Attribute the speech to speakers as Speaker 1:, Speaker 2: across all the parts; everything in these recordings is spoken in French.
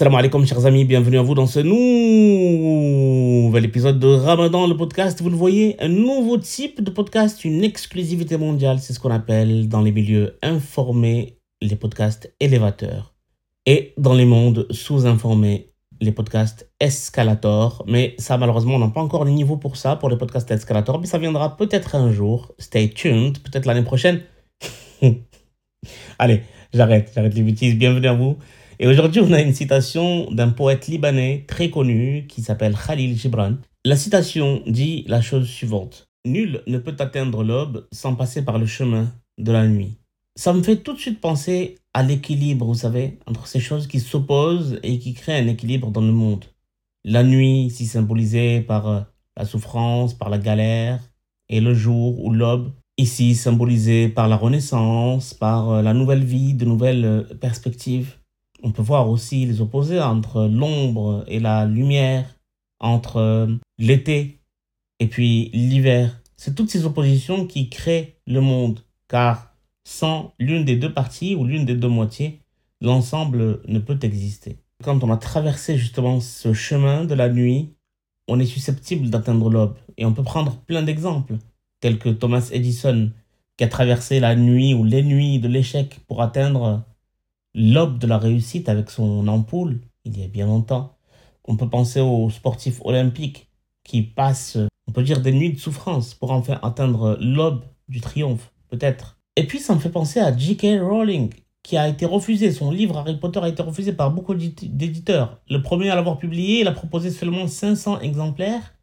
Speaker 1: Salam alaikum chers amis, bienvenue à vous dans ce nouvel épisode de Ramadan, le podcast. Vous le voyez, un nouveau type de podcast, une exclusivité mondiale. C'est ce qu'on appelle dans les milieux informés les podcasts élévateurs. Et dans les mondes sous-informés, les podcasts escalators. Mais ça, malheureusement, on n'a pas encore le niveau pour ça, pour les podcasts escalators. Mais ça viendra peut-être un jour. Stay tuned, peut-être l'année prochaine. Allez, j'arrête, j'arrête les bêtises. Bienvenue à vous. Et aujourd'hui, on a une citation d'un poète libanais très connu qui s'appelle Khalil Gibran. La citation dit la chose suivante. Nul ne peut atteindre l'aube sans passer par le chemin de la nuit. Ça me fait tout de suite penser à l'équilibre, vous savez, entre ces choses qui s'opposent et qui créent un équilibre dans le monde. La nuit, ici symbolisée par euh, la souffrance, par la galère, et le jour ou l'aube, ici symbolisé par la renaissance, par euh, la nouvelle vie, de nouvelles euh, perspectives. On peut voir aussi les opposés entre l'ombre et la lumière, entre euh, l'été et puis l'hiver. C'est toutes ces oppositions qui créent le monde, car sans l'une des deux parties ou l'une des deux moitiés, l'ensemble ne peut exister. Quand on a traversé justement ce chemin de la nuit, on est susceptible d'atteindre l'aube. Et on peut prendre plein d'exemples, tels que Thomas Edison, qui a traversé la nuit ou les nuits de l'échec pour atteindre l'aube de la réussite avec son ampoule, il y a bien longtemps. On peut penser aux sportifs olympiques qui passent, on peut dire, des nuits de souffrance pour enfin atteindre l'aube du triomphe, peut-être. Et puis ça me fait penser à J.K. Rowling, qui a été refusé. Son livre Harry Potter a été refusé par beaucoup d'éditeurs. Le premier à l'avoir publié, il a proposé seulement 500 exemplaires.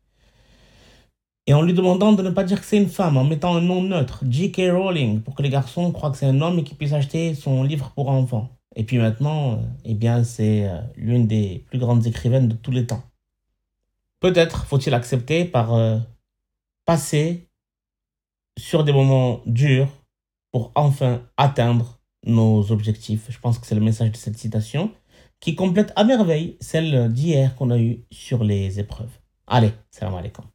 Speaker 1: Et en lui demandant de ne pas dire que c'est une femme, en mettant un nom neutre, J.K. Rowling, pour que les garçons croient que c'est un homme et qu'ils puissent acheter son livre pour enfants. Et puis maintenant, euh, eh bien, c'est euh, l'une des plus grandes écrivaines de tous les temps. Peut-être faut-il accepter par euh, passer sur des moments durs pour enfin atteindre nos objectifs. Je pense que c'est le message de cette citation qui complète à merveille celle d'hier qu'on a eue sur les épreuves. Allez, salam alaikum.